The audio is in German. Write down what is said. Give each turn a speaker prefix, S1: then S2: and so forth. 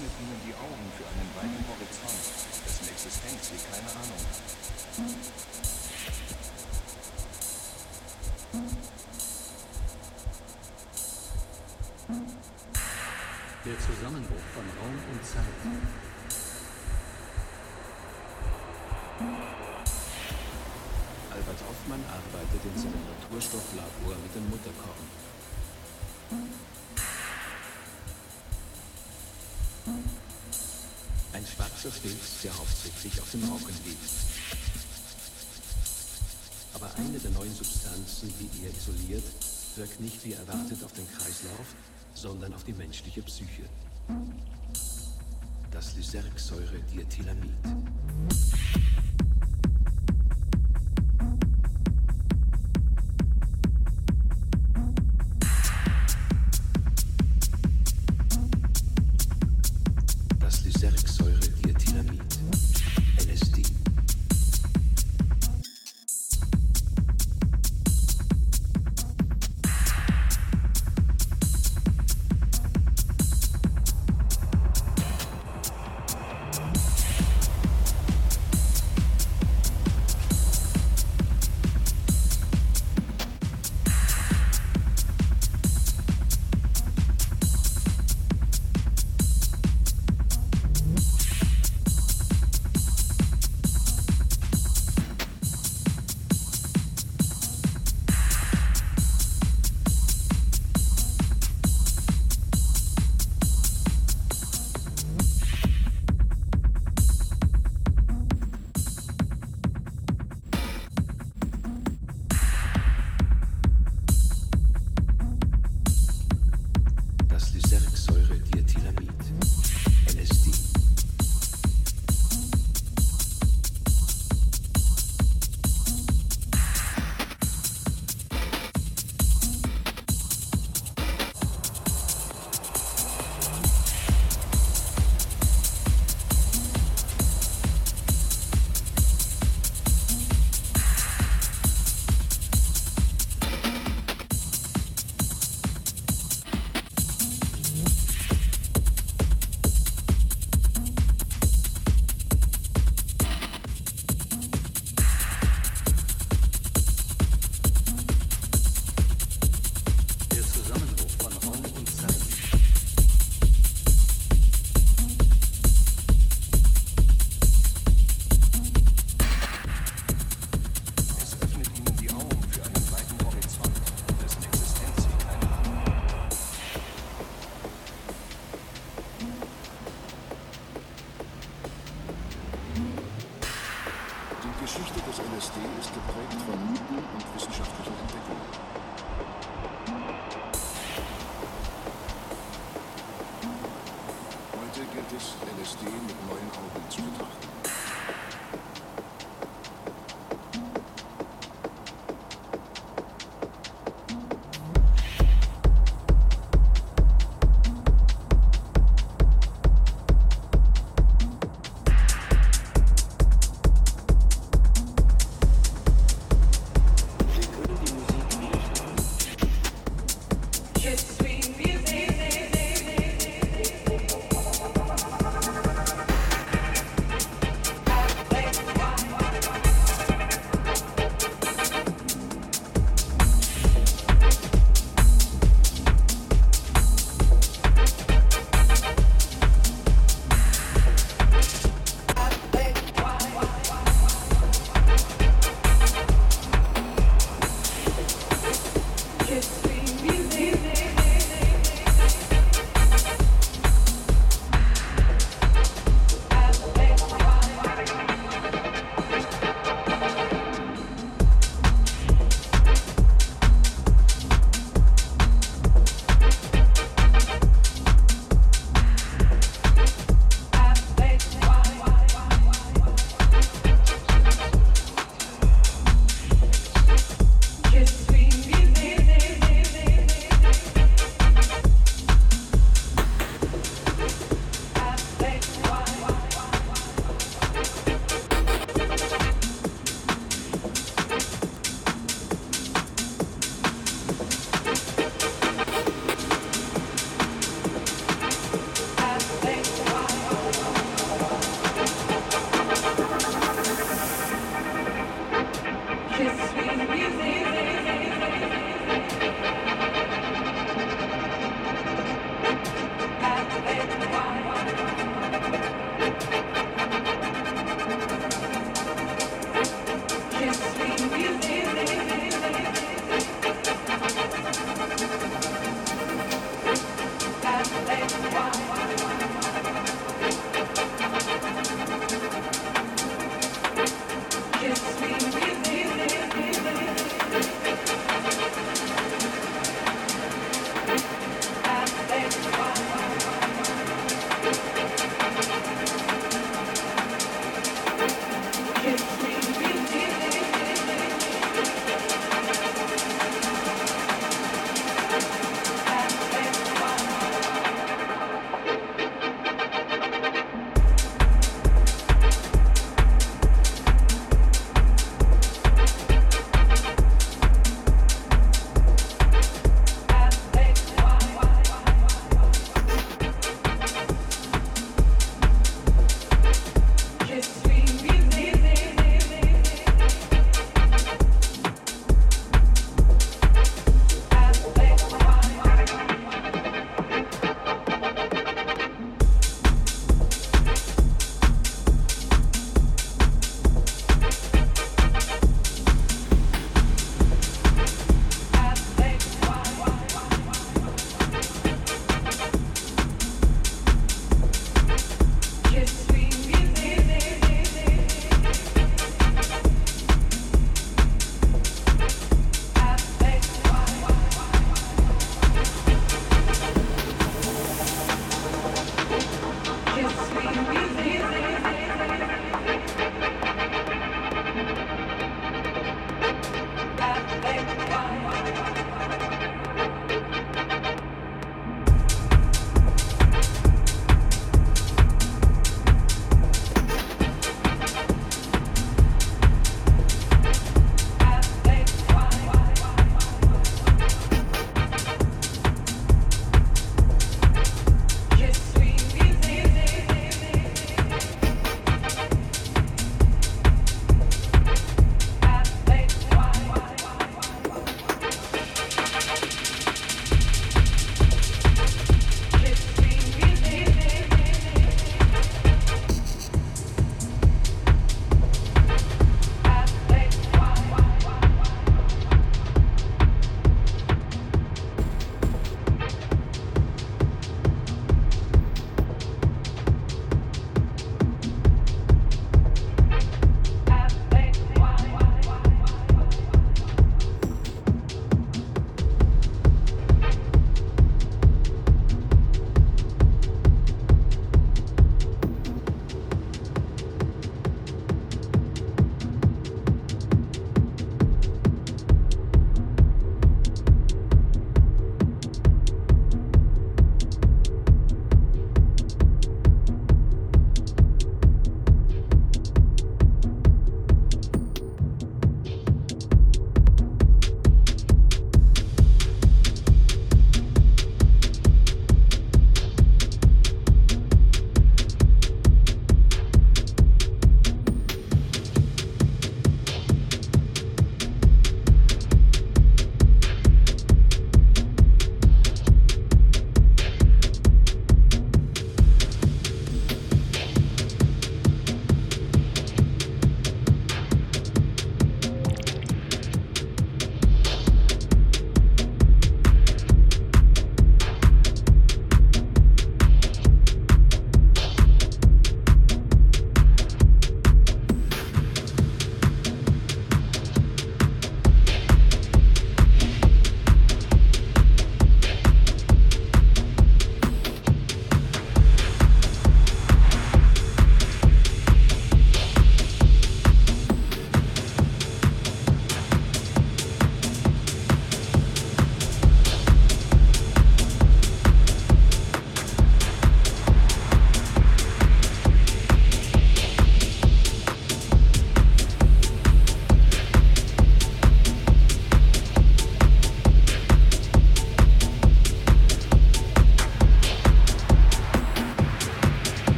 S1: öffnet ihnen die Augen für einen weiten Horizont, dessen Existenz sie keine Ahnung hat.
S2: Der Zusammenbruch von Raum und Zeit.
S1: Albert Hoffmann arbeitet in seinem Naturstofflabor mit dem Mutterkorn. Filz, der hauptsächlich auf dem Rauchen liegt. Aber eine der neuen Substanzen, die er isoliert, wirkt nicht wie erwartet auf den Kreislauf, sondern auf die menschliche Psyche. Das Lysergsäure-Diethylamid.